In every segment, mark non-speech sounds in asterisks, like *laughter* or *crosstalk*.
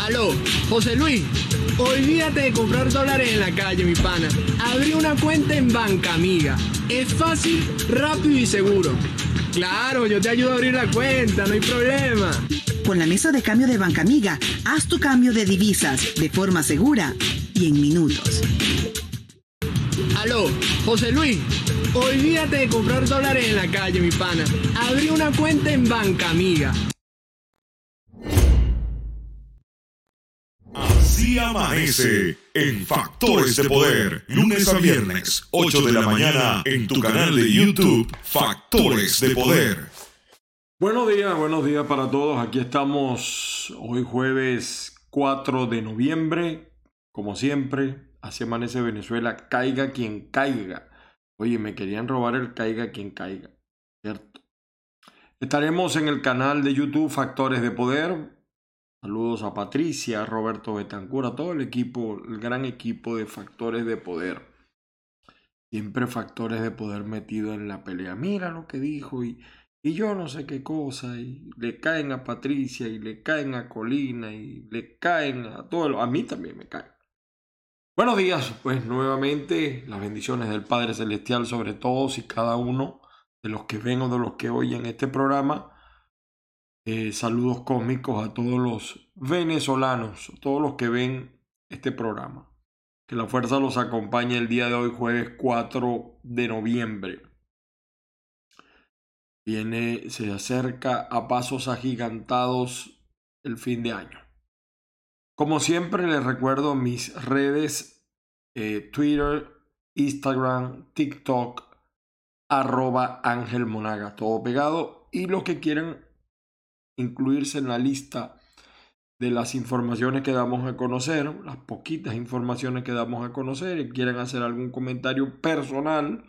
Aló, José Luis. Olvídate de comprar dólares en la calle, mi pana. Abrí una cuenta en Banca Amiga. Es fácil, rápido y seguro. Claro, yo te ayudo a abrir la cuenta, no hay problema. Con la mesa de cambio de Banca Amiga, haz tu cambio de divisas de forma segura y en minutos. Aló, José Luis. Olvídate de comprar dólares en la calle, mi pana. Abrí una cuenta en Banca Amiga. Así amanece en Factores de Poder, lunes a viernes, 8 de la mañana, en tu canal de YouTube, Factores de Poder. Buenos días, buenos días para todos. Aquí estamos hoy jueves 4 de noviembre. Como siempre, así amanece Venezuela, caiga quien caiga. Oye, me querían robar el caiga quien caiga, ¿cierto? Estaremos en el canal de YouTube Factores de Poder. Saludos a Patricia, a Roberto Betancur, a todo el equipo, el gran equipo de Factores de Poder. Siempre Factores de Poder metido en la pelea. Mira lo que dijo y, y yo no sé qué cosa. Y le caen a Patricia y le caen a Colina y le caen a todo. A mí también me caen. Buenos días, pues nuevamente las bendiciones del Padre Celestial sobre todos y cada uno de los que ven o de los que oyen este programa. Eh, saludos cósmicos a todos los venezolanos, a todos los que ven este programa. Que la fuerza los acompañe el día de hoy, jueves 4 de noviembre. Viene, se acerca a pasos agigantados el fin de año. Como siempre les recuerdo mis redes eh, Twitter, Instagram, TikTok, arroba Ángel Monaga, todo pegado. Y los que quieran incluirse en la lista de las informaciones que damos a conocer, las poquitas informaciones que damos a conocer y quieran hacer algún comentario personal,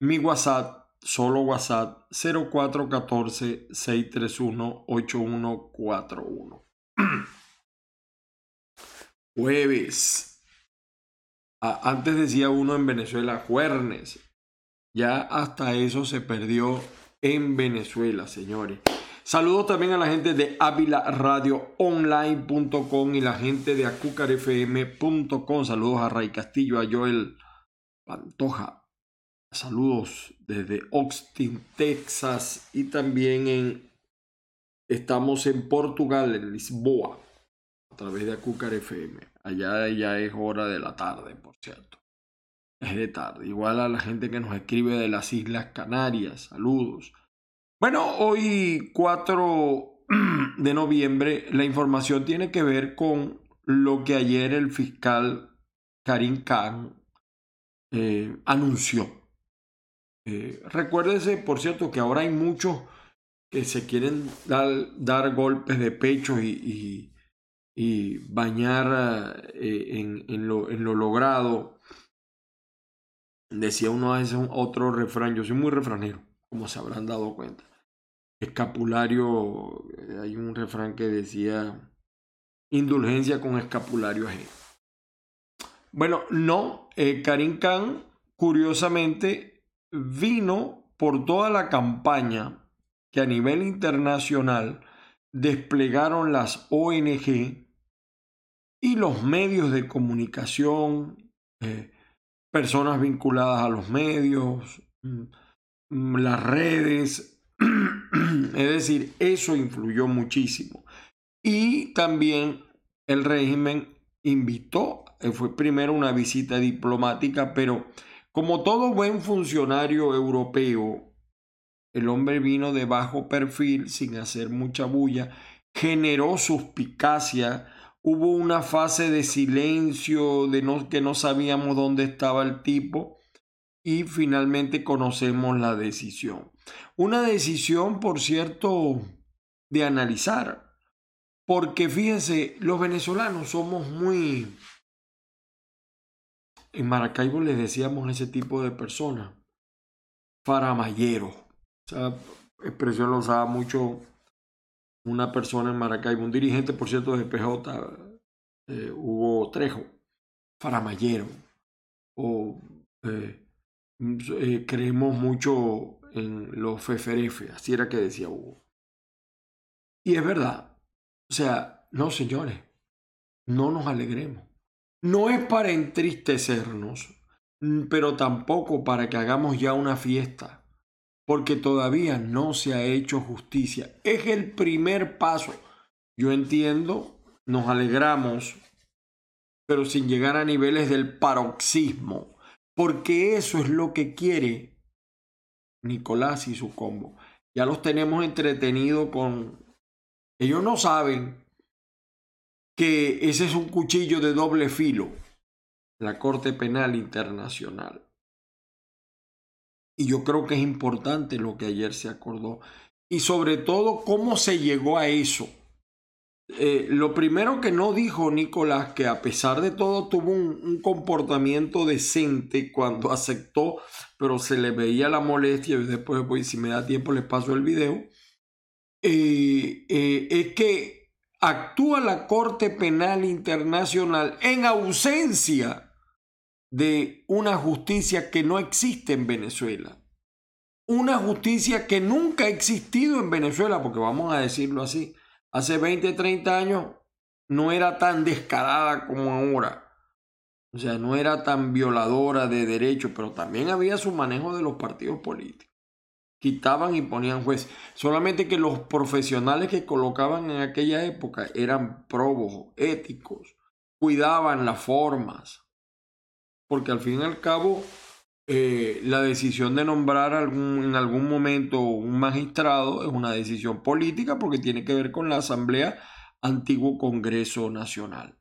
mi WhatsApp, solo WhatsApp 0414-631-8141. *clears throat* Jueves. Antes decía uno en Venezuela, juernes. Ya hasta eso se perdió en Venezuela, señores. Saludos también a la gente de avilaradioonline.com y la gente de acucarfm.com. Saludos a Ray Castillo, a Joel Pantoja. Saludos desde Austin, Texas y también en estamos en Portugal, en Lisboa, a través de Acucar FM. Allá ya es hora de la tarde, por cierto. Es de tarde. Igual a la gente que nos escribe de las Islas Canarias. Saludos. Bueno, hoy 4 *clears throat* de noviembre la información tiene que ver con lo que ayer el fiscal Karim Khan eh, anunció. Eh, recuérdese, por cierto, que ahora hay muchos que se quieren dar, dar golpes de pecho y, bañar eh, en, lo, logrado. Decía uno a veces otro refrán, yo soy muy refranero como se habrán dado cuenta. Escapulario, hay un refrán que decía indulgencia con escapulario ajeno. Bueno, no, eh, Karim Khan curiosamente vino por toda la campaña que a nivel internacional desplegaron las ONG y los medios de comunicación, eh, personas vinculadas a los medios, las redes, *clears throat* es decir, eso influyó muchísimo. Y también el régimen invitó, eh, fue primero una visita diplomática, pero como todo buen funcionario europeo, el hombre vino de bajo perfil, sin hacer mucha bulla, generó suspicacia, hubo una fase de silencio, de no, que no sabíamos dónde estaba el tipo, y finalmente conocemos la decisión. Una decisión, por cierto, de analizar, porque fíjense, los venezolanos somos muy... En Maracaibo les decíamos a ese tipo de personas, faramayero. Esa expresión lo usaba mucho una persona en Maracaibo, un dirigente, por cierto, de PJ, eh, Hugo Trejo, faramayero. O eh, eh, creemos mucho en los feferefe, así era que decía Hugo. Y es verdad. O sea, no, señores, no nos alegremos. No es para entristecernos, pero tampoco para que hagamos ya una fiesta, porque todavía no se ha hecho justicia. Es el primer paso. Yo entiendo, nos alegramos, pero sin llegar a niveles del paroxismo, porque eso es lo que quiere Nicolás y su combo. Ya los tenemos entretenidos con... Ellos no saben que ese es un cuchillo de doble filo, la Corte Penal Internacional. Y yo creo que es importante lo que ayer se acordó. Y sobre todo, cómo se llegó a eso. Eh, lo primero que no dijo Nicolás, que a pesar de todo tuvo un, comportamiento decente cuando *laughs* aceptó, pero se le veía la molestia, y después, pues, si me da tiempo, les paso el video, eh, eh, es que actúa la Corte Penal Internacional en ausencia de una justicia que no existe en Venezuela. Una justicia que nunca ha existido en Venezuela, porque vamos a decirlo así hace 20, 30 años no era tan descarada como ahora. O sea, no era tan violadora de derechos, pero también había su manejo de los partidos políticos. Quitaban y ponían jueces. Solamente que los profesionales que colocaban en aquella época eran probos, éticos, cuidaban las formas. Porque al fin y al cabo, eh, la decisión de nombrar en algún momento un magistrado es una decisión política porque tiene que ver con la Asamblea Antiguo Congreso Nacional.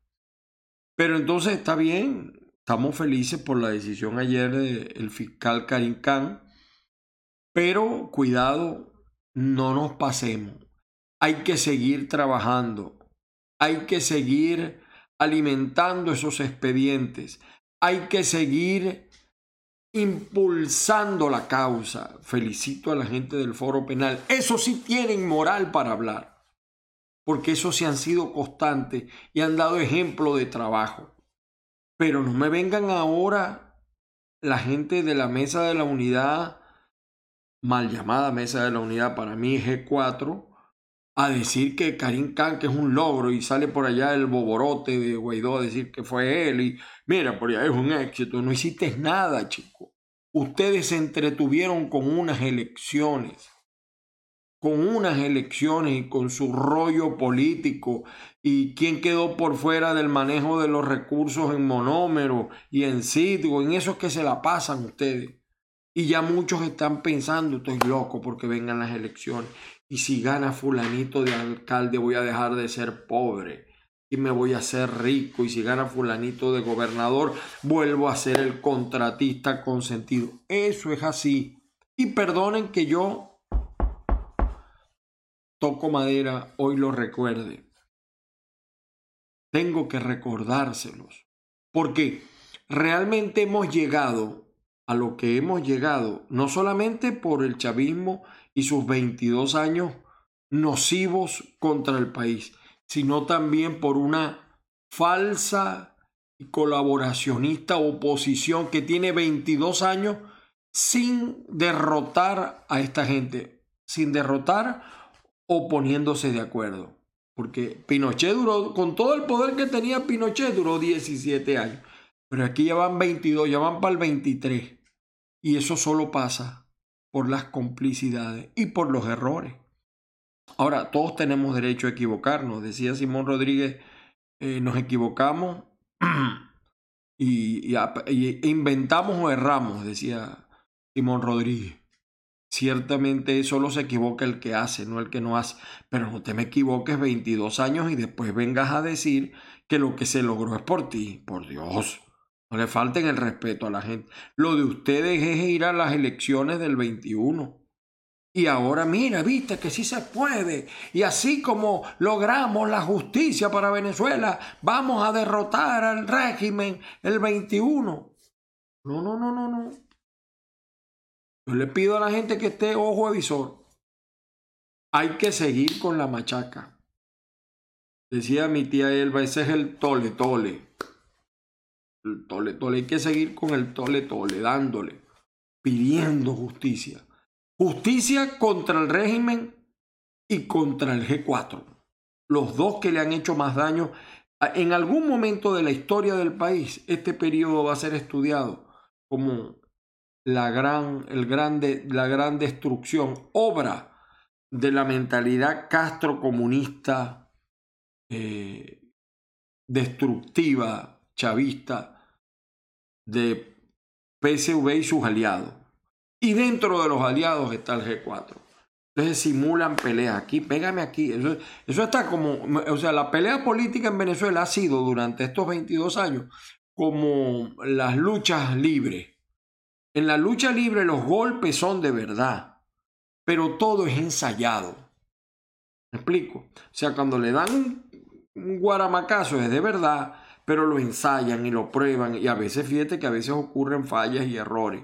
Pero entonces está bien, estamos felices por la decisión ayer del fiscal Karim Khan, pero cuidado, no nos pasemos. Hay que seguir trabajando, hay que seguir alimentando esos expedientes, hay que seguir impulsando la causa. Felicito a la gente del foro penal. Eso sí tienen moral para hablar, porque eso sí han sido constantes y han dado ejemplo de trabajo. Pero no me vengan ahora la gente de la mesa de la unidad, mal llamada mesa de la unidad para mí G4, a decir que Karim Khan que es un logro y sale por allá el boborote de Guaidó a decir que fue él y mira, por allá es un éxito. No hiciste nada, chico. Ustedes se entretuvieron con unas elecciones, con unas elecciones y con su rollo político y quién quedó por fuera del manejo de los recursos en monómero y en sitio, en eso es que se la pasan ustedes. Y ya muchos están pensando, estoy loco porque vengan las elecciones. Y si gana fulanito de alcalde voy a dejar de ser pobre y me voy a hacer rico. Y si gana fulanito de gobernador vuelvo a ser el contratista consentido. Eso es así. Y perdonen que yo toco madera, hoy lo recuerde. Tengo que recordárselos. Porque realmente hemos llegado a lo que hemos llegado, no solamente por el chavismo y sus 22 años nocivos contra el país, sino también por una falsa y colaboracionista oposición que tiene 22 años sin derrotar a esta gente, sin derrotar o poniéndose de acuerdo. Porque Pinochet duró, con todo el poder que tenía Pinochet, duró 17 años. Pero aquí ya van 22, ya van para el 23. Y eso solo pasa por las complicidades y por los errores. Ahora, todos tenemos derecho a equivocarnos. Decía Simón Rodríguez, eh, nos equivocamos *clears throat* y, inventamos o erramos, decía Simón Rodríguez. Ciertamente solo se equivoca el que hace, no el que no hace. Pero no te me equivoques 22 años y después vengas a decir que lo que se logró es por ti. Por Dios. No le falten el respeto a la gente. Lo de ustedes es ir a las elecciones del 21. Y ahora mira, viste que sí se puede. Y así como logramos la justicia para Venezuela, vamos a derrotar al régimen el 21. No, no, no, no, no. Yo le pido a la gente que esté ojo avisor. Hay que seguir con la machaca. Decía mi tía Elba, ese es el tole tole el tole tole. Hay que seguir con el tole tole, dándole, pidiendo justicia. Justicia contra el régimen y contra el G4. Los dos que le han hecho más daño En algún momento de la historia del país, este periodo va a ser estudiado como la gran, el grande, la gran destrucción, obra de la mentalidad castrocomunista eh, destructiva, chavista, de PSV y sus aliados. Y dentro de los aliados está el G4. Entonces simulan peleas aquí, pégame aquí. Eso, está como, o sea, la pelea política en Venezuela ha sido durante estos 22 años como las luchas libres. En la lucha libre los golpes son de verdad, pero todo es ensayado. ¿Me explico? O sea, cuando le dan un guaramacazo es de verdad, pero lo ensayan y lo prueban y a veces fíjate que a veces ocurren fallas y errores.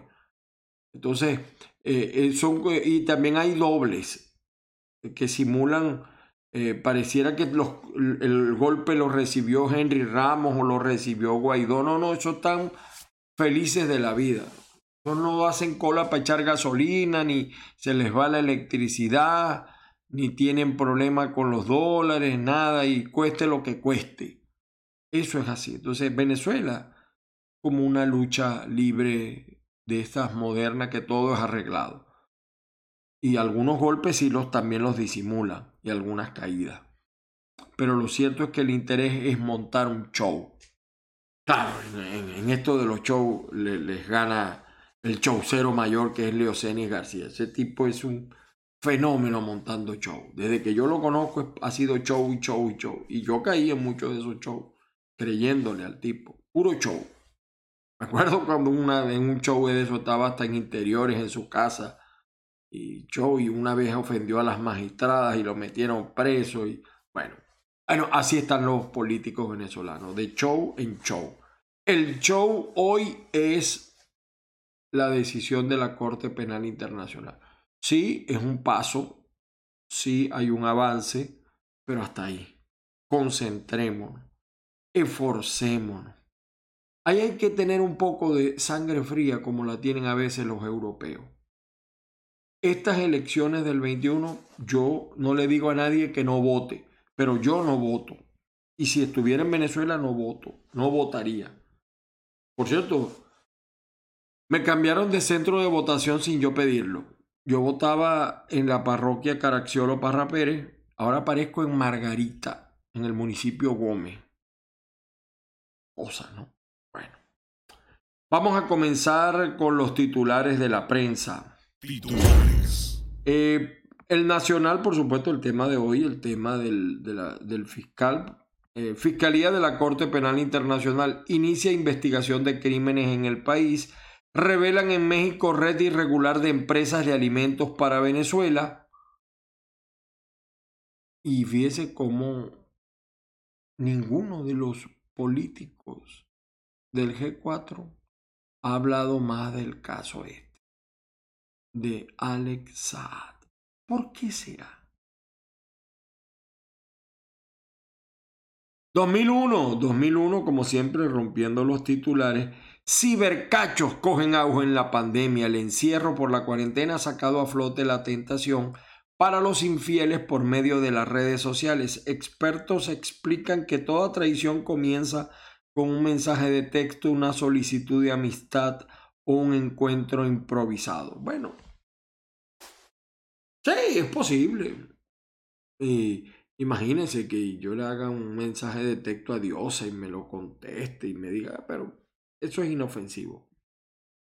Entonces, eh, eh, son, y también hay dobles que simulan, eh, pareciera que los, el golpe lo recibió Henry Ramos o lo recibió Guaidó. No, no, esos están felices de la vida. no hacen cola para echar gasolina, ni se les va la electricidad, ni tienen problema con los dólares, nada, y cueste lo que cueste. Eso es así. Entonces, Venezuela, como una lucha libre de estas modernas que todo es arreglado. Y algunos golpes sí los también los disimulan y algunas caídas. Pero lo cierto es que el interés es montar un show. Claro, en, esto de los shows les gana el showcero mayor que es Leoceni García. Ese tipo es un fenómeno montando show. Desde que yo lo conozco ha sido show y show y show. Y yo caí en muchos de esos shows creyéndole al tipo. Puro show. Me acuerdo cuando una, en un show de eso estaba hasta en interiores en su casa y show y una vez ofendió a las magistradas y lo metieron preso y bueno, bueno, así están los políticos venezolanos, de show en show. El show hoy es la decisión de la Corte Penal Internacional. Sí, es un paso, sí hay un avance, pero hasta ahí. Concentrémonos, esforcémonos Ahí hay que tener un poco de sangre fría como la tienen a veces los europeos. Estas elecciones del 21, yo no le digo a nadie que no vote, pero yo no voto. Y si estuviera en Venezuela, no voto, no votaría. Por cierto, me cambiaron de centro de votación sin yo pedirlo. Yo votaba en la parroquia Caracciolo Parra Pérez, ahora aparezco en Margarita, en el municipio Gómez. Cosa, ¿no? Vamos a comenzar con los titulares de la prensa. Titulares. Eh, el Nacional, por supuesto, el tema de hoy, el tema del, del fiscal. Eh, Fiscalía de la Corte Penal Internacional inicia investigación de crímenes en el país. Revelan en México red irregular de empresas de alimentos para Venezuela. Y fíjese cómo ninguno de los políticos del G4 ha hablado más del caso este, de Alex Saad. ¿Por qué será? 2001, 2001, como siempre, rompiendo los titulares. Cibercachos cogen auge en la pandemia. El encierro por la cuarentena ha sacado a flote la tentación para los infieles por medio de las redes sociales. Expertos explican que toda traición comienza con un mensaje de texto, una solicitud de amistad o un encuentro improvisado. Bueno, sí, es posible. imagínense que yo le haga un mensaje de texto a Dios y me lo conteste y me diga, ah, pero eso es inofensivo.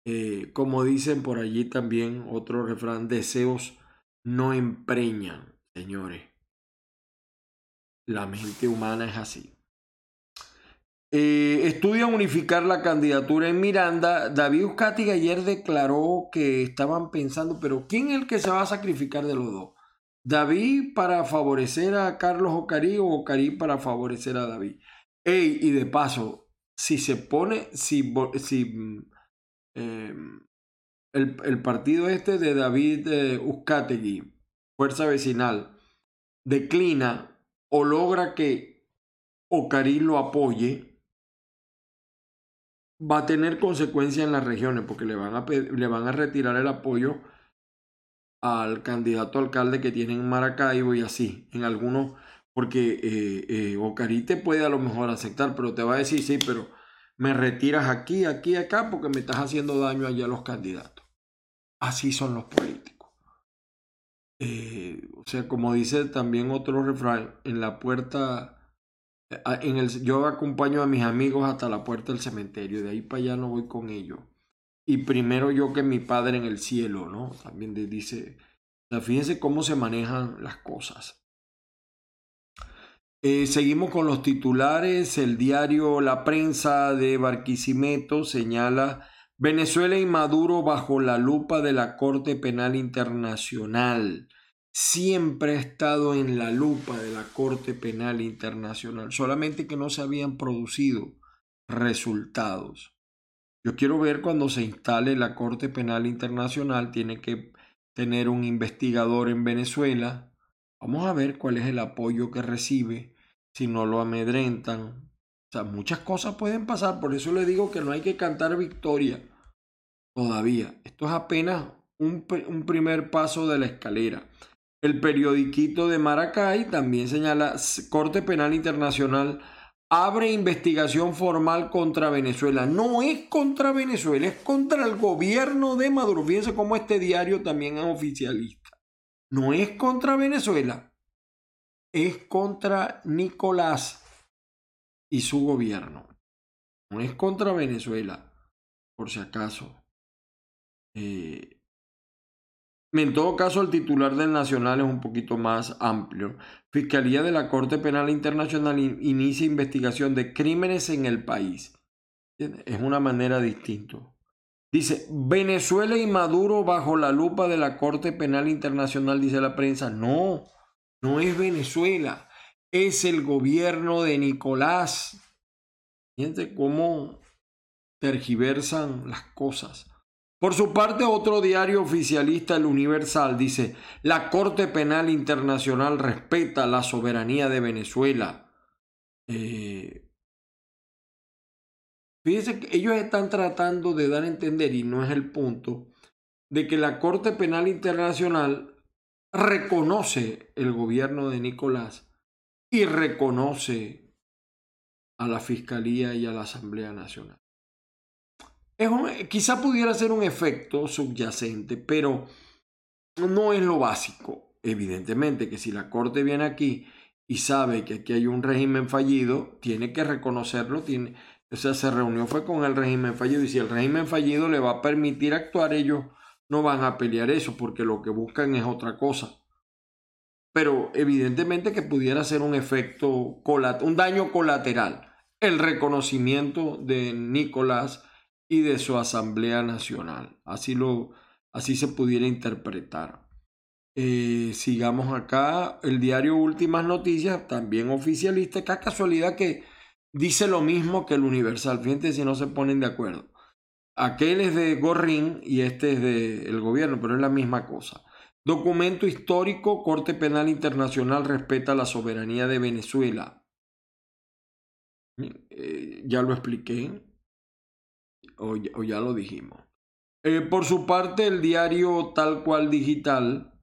Eh, como dicen por allí también otro refrán, deseos no empreñan, señores. La mente humana es así. Eh, estudian unificar la candidatura en Miranda. David Uzcategui ayer declaró que estaban pensando, pero ¿quién es el que se va a sacrificar de los dos? ¿David para favorecer a Carlos Ocarí o Ocarí para favorecer a David? Ey, y de paso, si se pone, si, si em, el, partido este de David eh, Fuerza Vecinal, declina o logra que Ocarí lo apoye, va a tener consecuencias en las regiones porque le van a, le van a retirar el apoyo al candidato alcalde que tiene en Maracaibo y así. En algunos, Porque eh, eh, puede a lo mejor aceptar, pero te va a decir, sí, pero me retiras aquí, aquí, acá, porque me estás haciendo daño allá a los candidatos. Así son los políticos. Eh, o sea, como dice también otro refrán, en la puerta, en el, yo acompaño a mis amigos hasta la puerta del cementerio, de ahí para allá no voy con ellos. Y primero yo que mi padre en el cielo, ¿no? También dice, o sea, fíjense cómo se manejan las cosas. Eh, seguimos con los titulares. El diario La Prensa de Barquisimeto señala Venezuela y Maduro bajo la lupa de la Corte Penal Internacional. Siempre ha estado en la lupa de la Corte Penal Internacional, solamente que no se habían producido resultados. Yo quiero ver cuando se instale la Corte Penal Internacional, tiene que tener un investigador en Venezuela. Vamos a ver cuál es el apoyo que recibe, si no lo amedrentan, o sea, muchas cosas pueden pasar, por eso le digo que no hay que cantar victoria todavía. Esto es apenas un, un primer paso de la escalera. El periodiquito de Maracay también señala, Corte Penal Internacional abre investigación formal contra Venezuela. No es contra Venezuela, es contra el gobierno de Maduro. Fíjense cómo este diario también es oficialista. No es contra Venezuela, es contra Nicolás y su gobierno. No es contra Venezuela, por si acaso. Eh, en todo caso, el titular del Nacional es un poquito más amplio. Fiscalía de la Corte Penal Internacional inicia investigación de crímenes en el país. Es una manera distinta. Dice, Venezuela y Maduro bajo la lupa de la Corte Penal Internacional, dice la prensa. No, no es Venezuela es el gobierno de Nicolás. Fíjense cómo tergiversan las cosas. Por su parte, otro diario oficialista, el Universal, dice, la Corte Penal Internacional respeta la soberanía de Venezuela. Eh, fíjense que ellos están tratando de dar a entender, y no es el punto, de que la Corte Penal Internacional reconoce el gobierno de Nicolás y reconoce a la Fiscalía y a la Asamblea Nacional. Es quizá pudiera ser un efecto subyacente, pero no es lo básico. Evidentemente que si la Corte viene aquí y sabe que aquí hay un régimen fallido, tiene que reconocerlo, tiene, o sea, se reunió fue con el régimen fallido y si el régimen fallido le va a permitir actuar, ellos no van a pelear eso porque lo que buscan es otra cosa pero evidentemente que pudiera ser un efecto, un daño colateral, el reconocimiento de Nicolás y de su Asamblea Nacional. Así, lo, así se pudiera interpretar. Eh, sigamos acá, el diario Últimas Noticias, también oficialista, qué casualidad que dice lo mismo que el Universal, fíjense si no se ponen de acuerdo. Aquel es de Gorrín y este es del gobierno, pero es la misma cosa. Documento histórico, Corte Penal Internacional respeta la soberanía de Venezuela. Eh, ya lo expliqué o, ya lo dijimos. Eh, por su parte, el diario Tal Cual Digital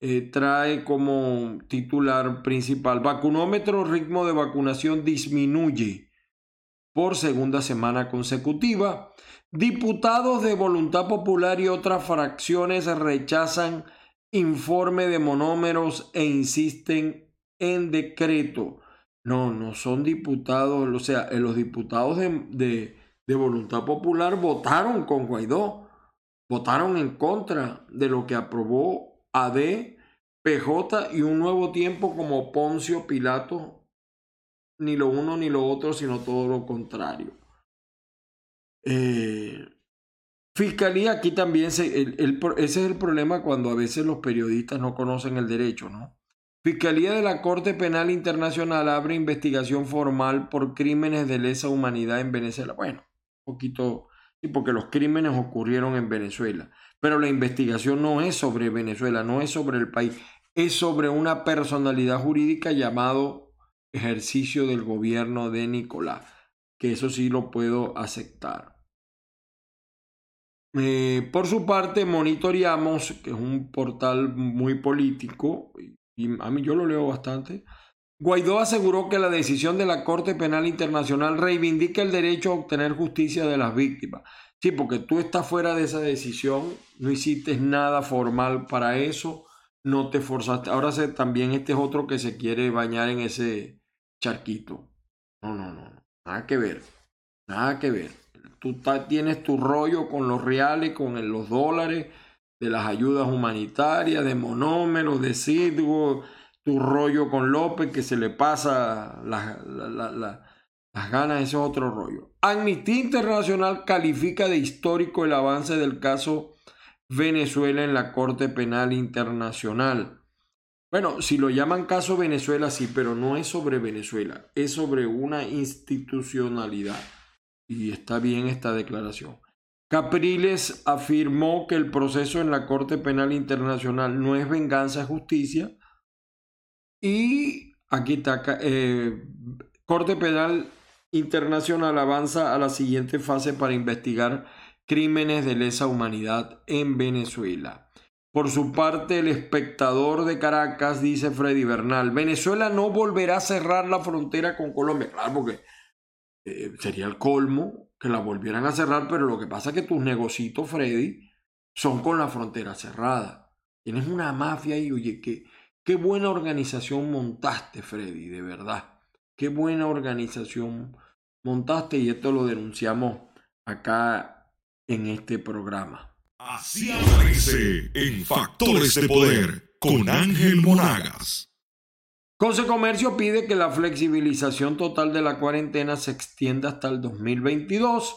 eh, trae como titular principal, vacunómetro ritmo de vacunación disminuye por segunda semana consecutiva. Diputados de Voluntad Popular y otras fracciones rechazan informe de monómeros e insisten en decreto. No, no son diputados, o sea, eh, los diputados de, de, Voluntad Popular votaron con Guaidó, votaron en contra de lo que aprobó AD, PJ y un nuevo tiempo como Poncio Pilato, ni lo uno ni lo otro, sino todo lo contrario. Eh, Fiscalía, aquí también, ese es el problema cuando a veces los periodistas no conocen el derecho, ¿no? Fiscalía de la Corte Penal Internacional abre investigación formal por crímenes de lesa humanidad en Venezuela. Bueno, poquito, porque los crímenes ocurrieron en Venezuela, pero la investigación no es sobre Venezuela, no es sobre el país, es sobre una personalidad jurídica llamado ejercicio del gobierno de Nicolás, que eso sí lo puedo aceptar. Eh, por su parte, monitoreamos, que es un portal muy político, y a mí yo lo leo bastante, Guaidó aseguró que la decisión de la Corte Penal Internacional reivindica el derecho a obtener justicia de las víctimas. Sí, porque tú estás fuera de esa decisión, no hiciste nada formal para eso, no te forzaste. Ahora también este es otro que se quiere bañar en ese charquito. No, no, no, nada que ver, nada que ver. Tú tienes tu rollo con los reales, con los dólares, de las ayudas humanitarias, de monómeros, de Sidgo, tu rollo con López que se le pasa las ganas, ese es otro rollo. Amnistía Internacional califica de histórico el avance del caso Venezuela en la Corte Penal Internacional. Bueno, si lo llaman caso Venezuela, sí, pero no es sobre Venezuela, es sobre una institucionalidad. Y está bien esta declaración. Capriles afirmó que el proceso en la Corte Penal Internacional no es venganza, justicia, y aquí está, eh, Corte Penal Internacional avanza a la siguiente fase para investigar crímenes de lesa humanidad en Venezuela. Por su parte, el espectador de Caracas dice Freddy Bernal, Venezuela no volverá a cerrar la frontera con Colombia. Claro, porque eh, sería el colmo que la volvieran a cerrar, pero lo que pasa es que tus negocitos, Freddy, son con la frontera cerrada. Tienes una mafia y, oye, que Qué buena organización montaste, Freddy, de verdad. Qué buena organización montaste y esto lo denunciamos acá en este programa. Así aparece en Factores de Poder con Ángel Monagas. Conce Comercio pide que la flexibilización total de la cuarentena se extienda hasta el 2022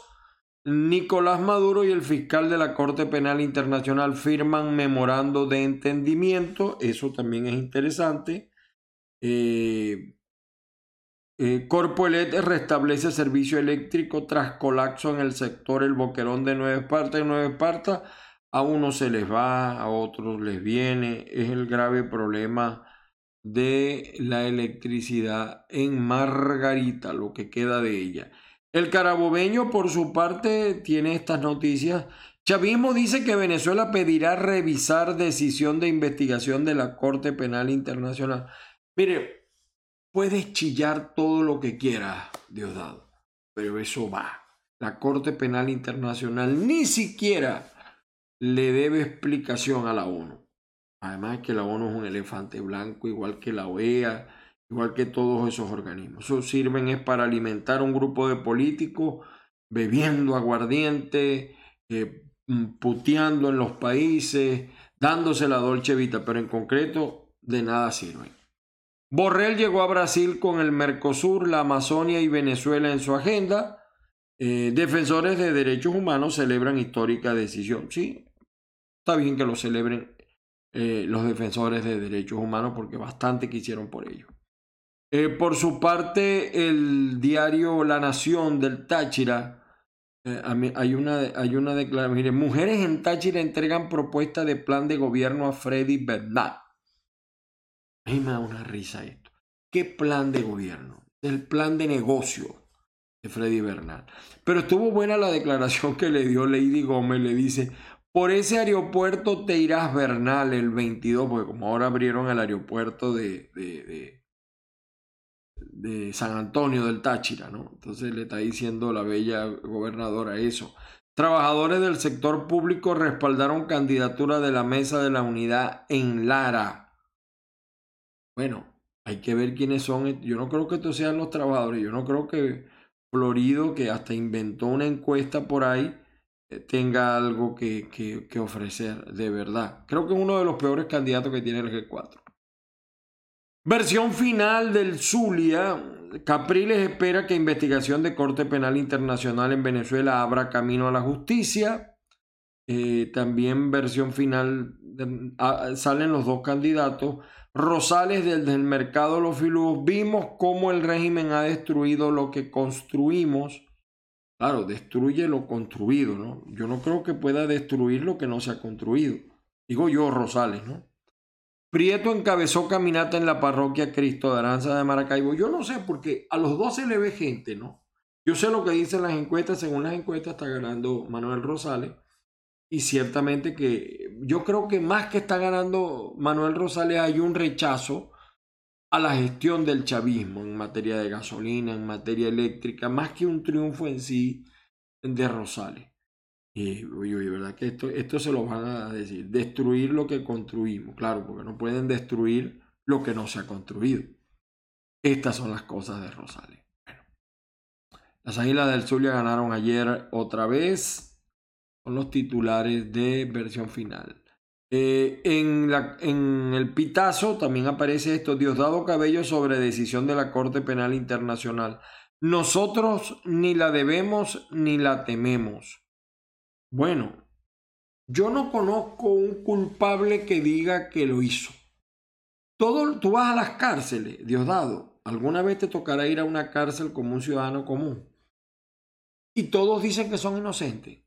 Nicolás Maduro y el fiscal de la Corte Penal Internacional firman memorando de entendimiento, eso también es interesante. Eh, eh, restablece servicio eléctrico tras colapso en el sector El Boquerón de Nueva Esparta y Nueva Esparta. A unos se les va, a otros les viene. Es el grave problema de la electricidad en Margarita, lo que queda de ella. El carabobeño, por su parte, tiene estas noticias. Chavismo dice que Venezuela pedirá revisar decisión de investigación de la Corte Penal Internacional. Mire, puedes chillar todo lo que quieras, Diosdado, pero eso va. La Corte Penal Internacional ni siquiera le debe explicación a la ONU. Además que la ONU es un elefante blanco, igual que la OEA, igual que todos esos organismos. Eso sirven es para alimentar un grupo de políticos bebiendo aguardiente, eh, mm, puteando en los países, dándose la dolce vita, pero en concreto de nada sirven. Borrell llegó a Brasil con el Mercosur, la Amazonia y Venezuela en su agenda. Eh, defensores de derechos humanos celebran histórica decisión. Sí, está bien que lo celebren eh, los defensores de derechos humanos porque bastante quisieron por ello. Eh, por su parte, el diario La Nación del Táchira, eh, hay una, hay una declaración, mire, mujeres en Táchira entregan propuesta de plan de gobierno a Freddy Bernal. A mí me da una risa esto. ¿Qué plan de gobierno? El plan de negocio de Freddy Bernal. Pero estuvo buena la declaración que le dio Lady Gómez. Le dice, por ese aeropuerto te irás Bernal el 22, porque como ahora abrieron el aeropuerto de, de San Antonio del Táchira, ¿no? Entonces le está diciendo la bella gobernadora eso. Trabajadores del sector público respaldaron candidatura de la mesa de la unidad en Lara. Bueno, hay que ver quiénes son. Yo no creo que estos sean los trabajadores. Yo no creo que Florido, que hasta inventó una encuesta por ahí, eh, tenga algo que, que, que ofrecer de verdad. Creo que es uno de los peores candidatos que tiene el G4. Versión final del Zulia. Capriles espera que investigación de Corte Penal Internacional en Venezuela abra camino a la justicia. Eh, también versión final ah, salen los dos candidatos. Rosales desde el mercado los filús. Vimos cómo el régimen ha destruido lo que construimos. Claro, destruye lo construido, ¿no? Yo no creo que pueda destruir lo que no se ha construido. Digo yo, Rosales, ¿no? Prieto encabezó caminata en la parroquia Cristo de Aranza de Maracaibo. Yo no sé, porque a los dos se le ve gente, ¿no? Yo sé lo que dicen las encuestas. Según las encuestas está ganando Manuel Rosales. Y ciertamente que yo creo que más que está ganando Manuel Rosales hay un rechazo a la gestión del chavismo en materia de gasolina, en materia eléctrica, más que un triunfo en sí de Rosales. Y, oye, ¿verdad? Que esto, esto se lo van a decir. Destruir lo que construimos, claro, porque no pueden destruir lo que no se ha construido. Estas son las cosas de Rosales. Bueno, las Águilas del Zulia ganaron ayer otra vez. Son los titulares de versión final. Eh, en, la, en, el pitazo también aparece esto, Diosdado Cabello sobre decisión de la Corte Penal Internacional. Nosotros ni la debemos ni la tememos. Bueno, yo no conozco un culpable que diga que lo hizo. Todo, tú vas a las cárceles, Diosdado. Alguna vez te tocará ir a una cárcel como un ciudadano común. Y todos dicen que son inocentes.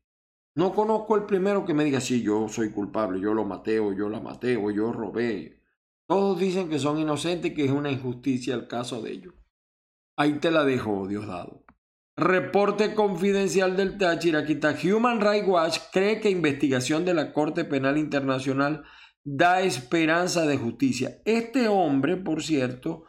No conozco el primero que me diga, sí, yo soy culpable, yo lo maté o yo la maté o yo robé. Todos dicen que son inocentes y que es una injusticia el caso de ellos. Ahí te la dejo, Diosdado. Reporte confidencial del Táchira. Human Rights Watch cree que investigación de la Corte Penal Internacional da esperanza de justicia. Este hombre, por cierto,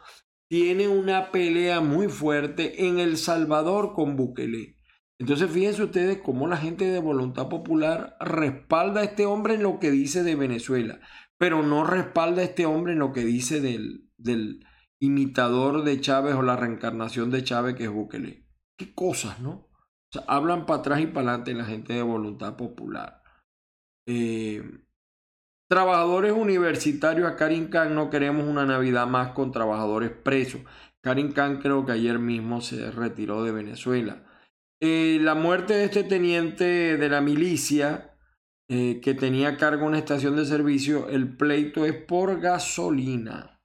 tiene una pelea muy fuerte en El Salvador con Bukele. Entonces fíjense ustedes cómo la gente de voluntad popular respalda a este hombre en lo que dice de Venezuela, pero no respalda a este hombre en lo que dice del, del imitador de Chávez o la reencarnación de Chávez que es Bukele. Qué cosas, ¿no? Hablan para atrás y para adelante la gente de voluntad popular. Eh, trabajadores universitarios a Karim Khan no queremos una Navidad más con trabajadores presos. Karim Khan creo que ayer mismo se retiró de Venezuela. Eh, la muerte de este teniente de la milicia eh, que tenía cargo una estación de servicio, el pleito es por gasolina.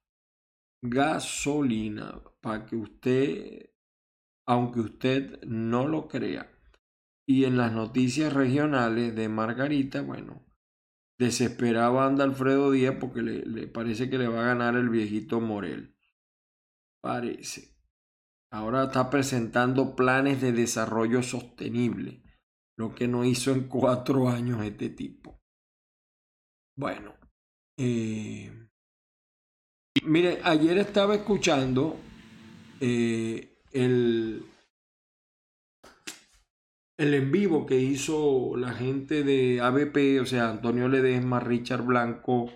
Gasolina, para que usted, aunque usted no lo crea. Y en las noticias regionales de Margarita, bueno, desesperaba anda Alfredo Díaz porque le, parece que le va a ganar el viejito Morel. Parece. Ahora está presentando planes de desarrollo sostenible, lo que no hizo en cuatro *laughs* años este tipo. Bueno, eh, mire, ayer estaba escuchando eh, el, el en vivo que hizo la gente de ABP, o sea, Antonio Ledesma, Richard Blanco,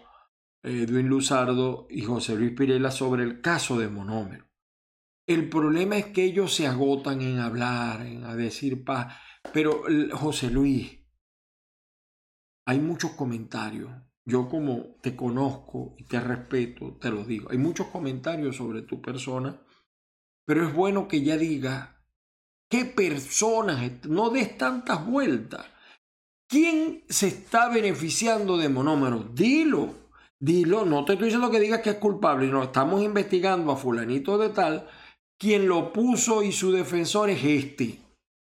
Edwin Luzardo y José Luis Pirela sobre el caso de Monómero. El problema es que ellos se agotan en hablar, en decir paz. Pero José Luis, hay muchos comentarios. Yo como te conozco y te respeto, te lo digo. Hay muchos comentarios sobre tu persona, pero es bueno que ya diga qué personas, no des tantas vueltas. ¿Quién se está beneficiando de monómeros? Dilo, dilo. No te estoy diciendo que digas que es culpable. No, estamos investigando a fulanito de tal quien lo puso y su defensor es este.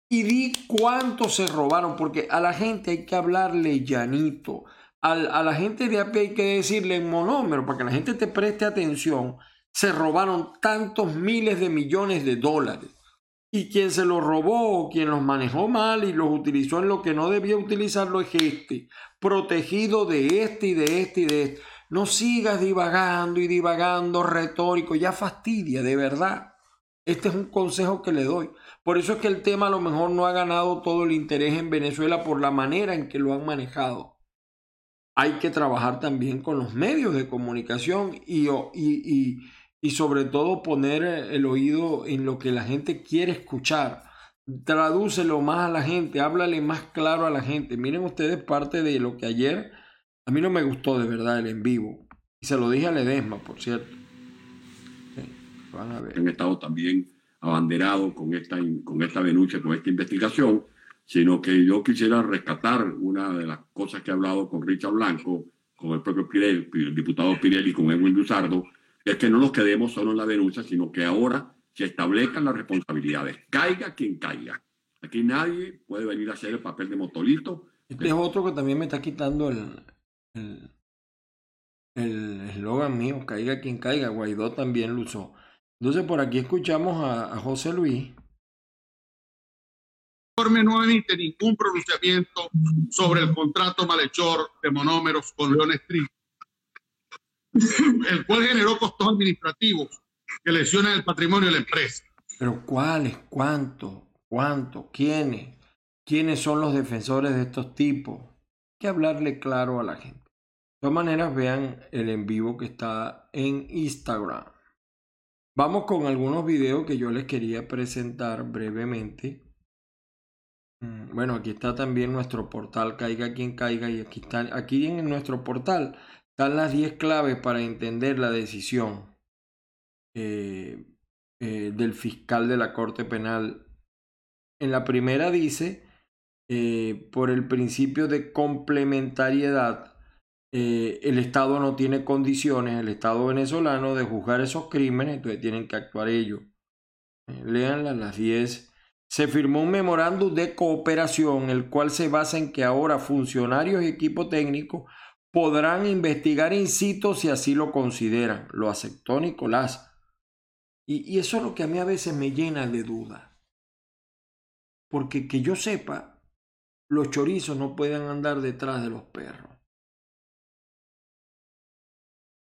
Y di cuánto se robaron, porque a la gente hay que hablarle llanito. a la gente de AP hay que decirle en monómero, para que la gente te preste atención. Se robaron tantos miles de millones de dólares. Y quien se los robó, quien los manejó mal y los utilizó en lo que no debía utilizarlo es este, protegido de este y de este y de este. No sigas divagando y divagando retórico, ya fastidia, de verdad. Este es un consejo que le doy. Por eso es que el tema a lo mejor no ha ganado todo el interés en Venezuela por la manera en que lo han manejado. Hay que trabajar también con los medios de comunicación y, y, sobre todo poner el oído en lo que la gente quiere escuchar. Tradúcelo más a la gente, háblale más claro a la gente. Miren ustedes parte de lo que ayer a mí no me gustó de verdad el en vivo. Y se lo dije a Ledesma, por cierto han estado también abanderados con esta, con esta denuncia, con esta investigación, sino que yo quisiera rescatar una de las cosas que he hablado con Richard Blanco, con el propio Pirelli, el diputado Pirelli, con Edwin Luzardo, es que no nos quedemos solo en la denuncia, sino que ahora se establezcan las responsabilidades. Caiga quien caiga. Aquí nadie puede venir a hacer el papel de motolito. Este es otro que también me está quitando el, el eslogan mío, caiga quien caiga. Guaidó también lo usó. Entonces por aquí escuchamos a, José Luis. informe no emite ningún pronunciamiento sobre el contrato malhechor de monómeros con León Street. El cual generó costos administrativos que lesionan el patrimonio de la empresa. Pero ¿cuáles? ¿Cuánto? ¿Cuánto? ¿Quiénes? ¿Quiénes son los defensores de estos tipos? Hay que hablarle claro a la gente. De todas maneras, vean el en vivo que está en Instagram. Vamos con algunos videos que yo les quería presentar brevemente. Mm, bueno, aquí está también nuestro portal Caiga quien caiga y aquí está, aquí en nuestro portal están las 10 claves para entender la decisión eh, eh, del fiscal de la Corte Penal. En la primera dice, eh, por el principio de complementariedad, el Estado no tiene condiciones, el Estado venezolano, de juzgar esos crímenes, entonces tienen que actuar ellos. Leanla las 10 se firmó un memorándum de cooperación, el cual se basa en que ahora funcionarios y equipo técnico podrán investigar in situ si así lo consideran. Lo aceptó Nicolás. Y, y eso es lo que a mí a veces me llena de duda. Porque que yo sepa, los chorizos no pueden andar detrás de los perros.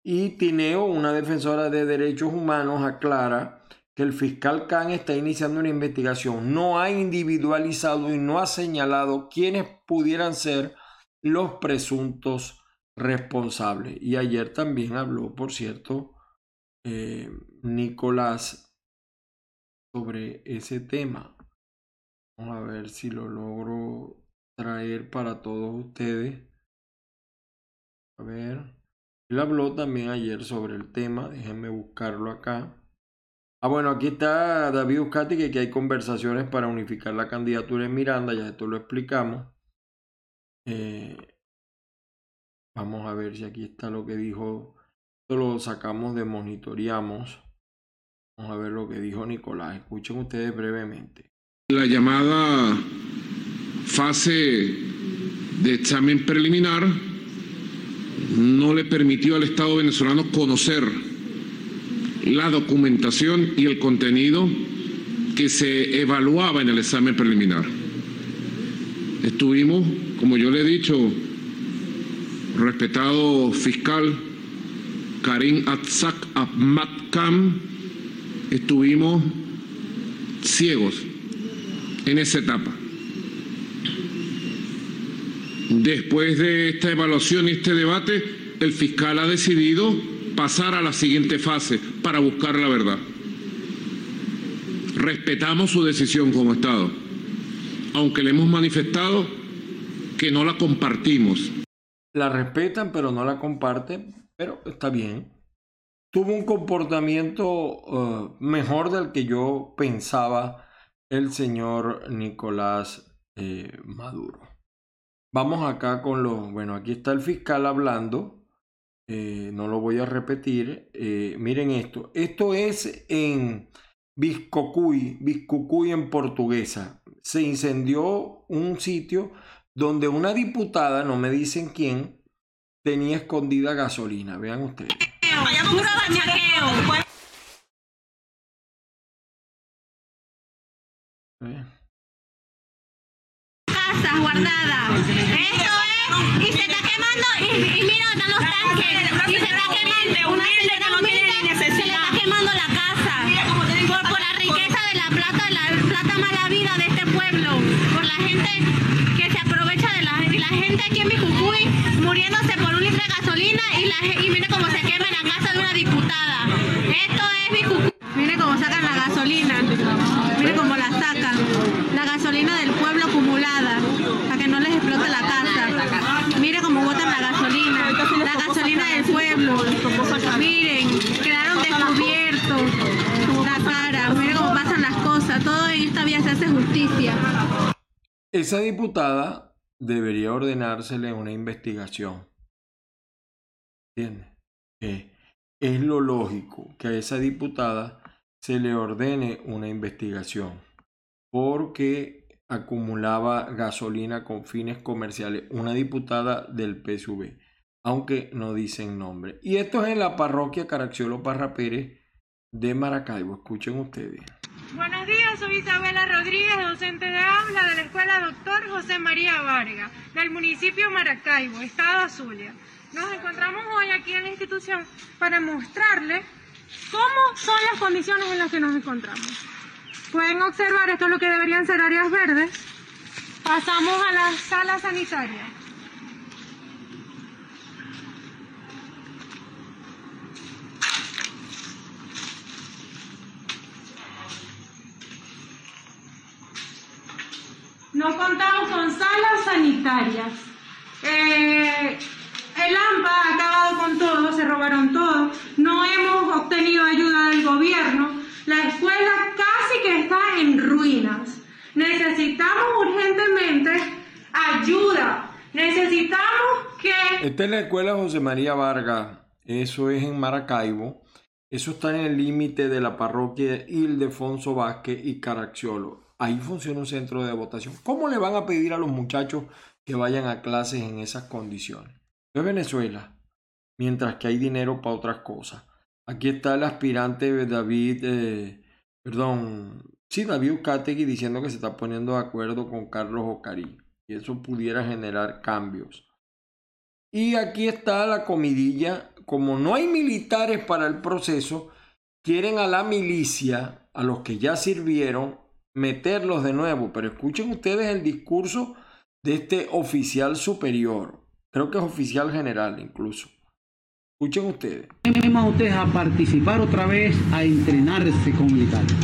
Y Tineo, una defensora de derechos humanos, aclara que el fiscal Khan está iniciando una investigación. No ha individualizado y no ha señalado quiénes pudieran ser los presuntos responsables. Y ayer también habló, por cierto, eh, Nicolás sobre ese tema. Vamos a ver si lo logro traer para todos ustedes. A ver. Él habló también ayer sobre el tema. Déjenme buscarlo acá. Ah, bueno, aquí está David Uscati, que, hay conversaciones para unificar la candidatura en Miranda, ya esto lo explicamos. Eh, vamos a ver si aquí está lo que dijo. Esto lo sacamos de monitoreamos. Vamos a ver lo que dijo Nicolás. Escuchen ustedes brevemente. La llamada fase de examen preliminar no le permitió al Estado venezolano conocer la documentación y el contenido que se evaluaba en el examen preliminar. Estuvimos, como yo le he dicho, respetado fiscal Karim Atsak Ahmad estuvimos ciegos en esa etapa. Después de esta evaluación y este debate, el fiscal ha decidido pasar a la siguiente fase para buscar la verdad. Respetamos su decisión como Estado, aunque le hemos manifestado que no la compartimos. La respetan, pero no la comparten, pero está bien. Tuvo un comportamiento uh, mejor del que yo pensaba el señor Nicolás eh, Maduro. Vamos acá con los, bueno, aquí está el fiscal hablando eh, no lo voy a repetir. Eh, miren esto. Esto es en Biscocuy, Biscucuy en portuguesa. Se incendió un sitio donde una diputada, no me dicen quién, tenía escondida gasolina. Vean ustedes. Casas guardadas. Esto es, y se está quemando, y, y mira, están los tanques. muriéndose *laughs* y, mire cómo se quema en la casa de una diputada. Esto es mi Mire cómo sacan la gasolina. Mire cómo la sacan. La gasolina del pueblo acumulada. Para que no les explote la casa. Mire cómo botan la gasolina. La gasolina del pueblo. Miren, quedaron descubiertos. La cara. Mire cómo pasan las cosas. Todo en esta vía se hace justicia. Esa diputada debería ordenársele una investigación. ¿Entiendes? es lo lógico que a esa diputada se le ordene una investigación porque acumulaba gasolina con fines comerciales. Una diputada del PSV, aunque no dicen nombre. Y esto es en la parroquia Caracciolo Parra Pérez de Maracaibo. Escuchen ustedes. Buenos días, soy Isabela Rodríguez, docente de aula de la Escuela Doctor José María Vargas, del municipio Maracaibo, Estado Zulia. Nos encontramos hoy aquí en la institución para mostrarle cómo son las condiciones en las que nos encontramos. Pueden observar, esto es lo que deberían ser áreas verdes. Pasamos a la sala sanitaria. No contamos con salas sanitarias. Eh, el AMPA ha acabado con todo, se robaron todo. No hemos obtenido ayuda del gobierno. La escuela casi que está en ruinas. Necesitamos urgentemente ayuda. Necesitamos que... Esta es la escuela José María Vargas. Eso es en Maracaibo. Eso está en el límite de la parroquia Ildefonso Vázquez y Caracciolo. Ahí funciona un centro de votación. ¿Cómo le van a pedir a los muchachos que vayan a clases en esas condiciones? Es Venezuela, mientras que hay dinero para otras cosas. Aquí está el aspirante David, eh, perdón, sí, David Ucategui diciendo que se está poniendo de acuerdo con Carlos Ocarí. Y eso pudiera generar cambios. Y aquí está la comidilla. Como no hay militares para el proceso, quieren a la milicia, a los que ya sirvieron, meterlos de nuevo. Pero escuchen ustedes el discurso de este oficial superior. Creo que es oficial general incluso. Escuchen ustedes. A ustedes a participar otra vez, a entrenarse con militares.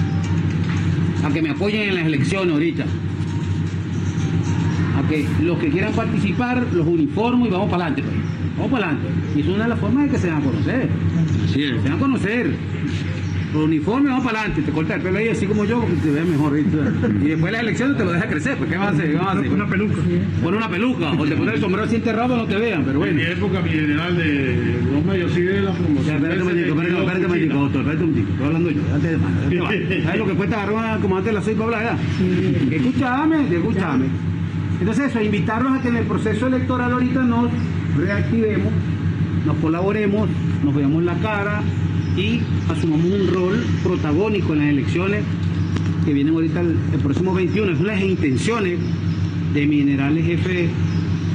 A que me apoyen en las elecciones ahorita. A que los que quieran participar los uniformo y vamos para adelante. Pues. Vamos para adelante. Y es una de las formas de que se van a conocer. Así es. Se van a conocer. Los uniformes, vamos para adelante, te corta el pelo ahí así como yo, porque te veas mejor. ¿viste? Y después de las elecciones te lo deja crecer, pues ¿qué vas a hacer? ¿Qué vas a hacer? Una peluca. Pon una peluca, o te pones el sombrero así enterrado no te vean, pero En bueno. mi época, mi general de los medios sí de la promoción. espérate un momentico, espérate, espérate un momentico, doctor, espérate un momentico, estoy hablando yo, date de mano. *laughs* ¿Sabes lo que cuesta agarrar una como antes de las seis para hablar, verdad? Escúchame, escúchame. Entonces eso, invitarlos a que en el proceso electoral ahorita nos reactivemos, nos colaboremos, nos veamos la cara y asumamos un rol protagónico en las elecciones que vienen ahorita el, el próximo 21. Son las intenciones de mi general jefe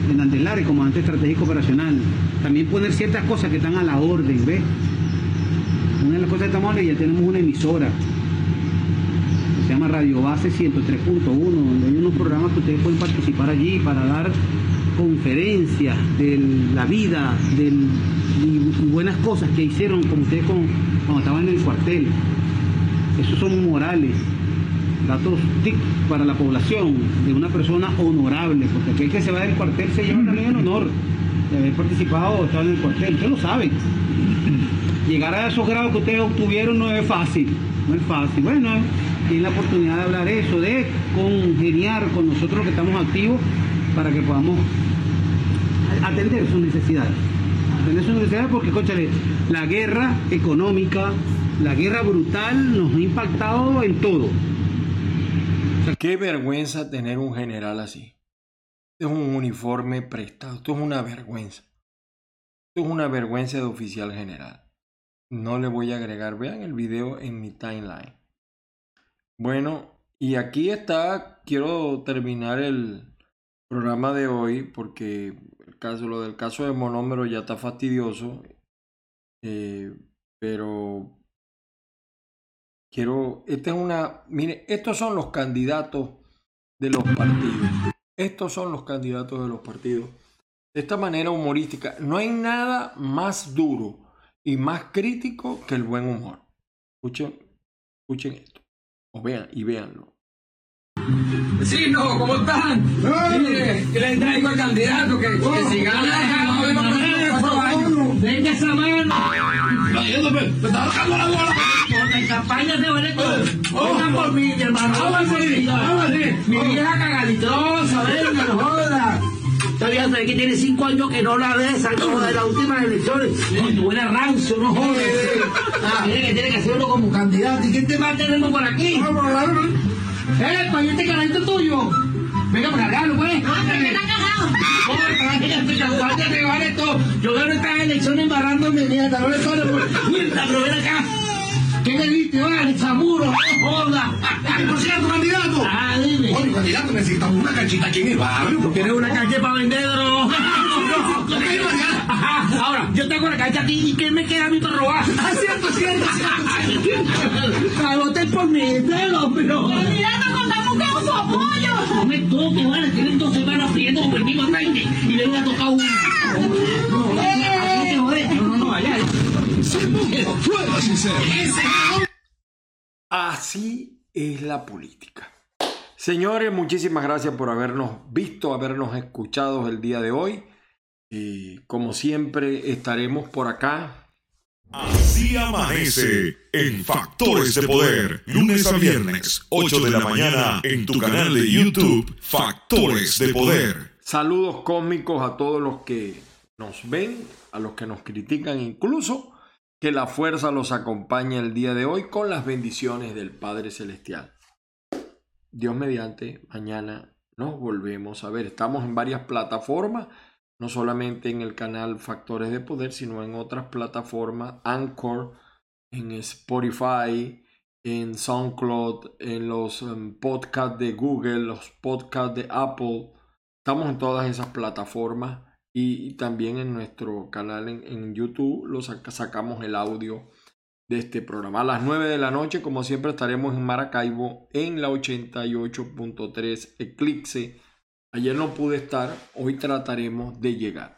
Hernández Lares, comandante estratégico operacional. También poner ciertas cosas que están a la orden, ¿ves? Una de las cosas que estamos hablando, ya tenemos una emisora se llama Radio Base 103.1, donde hay unos programas que ustedes pueden participar allí para dar conferencias de la vida del- y, buenas cosas que hicieron como ustedes con- cuando estaban en el cuartel. Esos son morales, datos para la población de una persona honorable, porque aquel que se va del cuartel se lleva también el honor de haber participado o estado en el cuartel, ustedes lo saben. Llegar a esos grados que ustedes obtuvieron no es fácil, no es fácil. Bueno, tienen la oportunidad de hablar eso, de congeniar con nosotros que estamos activos para que podamos atender sus necesidades. Porque, conchale, la guerra económica, la guerra brutal nos ha impactado en todo. Qué vergüenza tener un general así. Es un uniforme prestado. Esto es una vergüenza. Esto es una vergüenza de oficial general. No le voy a agregar. Vean el video en mi timeline. Bueno, y aquí está. Quiero terminar el programa de hoy porque caso, lo del caso de monómero ya está fastidioso. Eh, pero quiero, esta es una, mire, estos son los candidatos de los partidos. Estos son los candidatos de los partidos. De esta manera humorística, no hay nada más duro y más crítico que el buen humor. Escuchen, escuchen esto. O vean y véanlo. Vecinos, ¿cómo están? Mire, que les traigo al candidato que, que si gana, no vengo con Venga esa mano. Me está la bola. Por la campaña de Veneto. Oigan por mí, mi hermano. Mi vieja cagaditosa, venga, no joda. Todavía sabe que tiene cinco años que no la ves, como de las últimas elecciones. No, tú eres rancio, no jodas. Ah, tiene que hacerlo como candidato. ¿Y quién te más tenemos por aquí? ¡Eh, pa' este carajito tuyo! Venga, para acá, ¿no pues? Ah, pero que está cagado. Joder, para que ya te vale todo. Yo gano estas elecciones embarrándome no le sale por mierda, pero ven acá. ¿Qué le diste, vale, chamuro? No joda. ¿Por si tu candidato? Ah, dime. Oye, candidato, necesitamos una canchita aquí en el barrio. ¿Tú quieres una calle para vender droga? No, no, Ajá, ahora, yo tengo la cabeza aquí y ¿qué me queda a mí para robar? Ah, cierto, cierto, cierto. Voten por mí, pero, pero. Candidato, contamos con su apoyo. No me vale, tienen dos semanas pidiendo por el mismo 20 y le voy a tocar uno. No, así te joder. No, no, no, Así es la política. Señores, muchísimas gracias por habernos visto, habernos escuchado el día de hoy. Y como siempre, estaremos por acá. Así amanece en Factores de Poder, lunes a viernes, 8 de la mañana, en tu canal de YouTube, Factores de Poder. Saludos cósmicos a todos los que nos ven, a los que nos critican incluso. Que la fuerza los acompañe el día de hoy con las bendiciones del Padre Celestial. Dios mediante, mañana nos volvemos a ver. Estamos en varias plataformas, no solamente en el canal Factores de Poder, sino en otras plataformas, Anchor, en Spotify, en SoundCloud, en los um, podcasts de Google, los podcasts de Apple. Estamos en todas esas plataformas y, también en nuestro canal en, en YouTube lo saca- sacamos el audio de este programa. A las 9 de la noche, como siempre, estaremos en Maracaibo en la 88.3 Eclipse. Ayer no pude estar, hoy trataremos de llegar.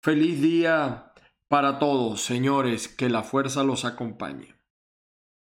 Feliz día para todos, señores, que la fuerza los acompañe.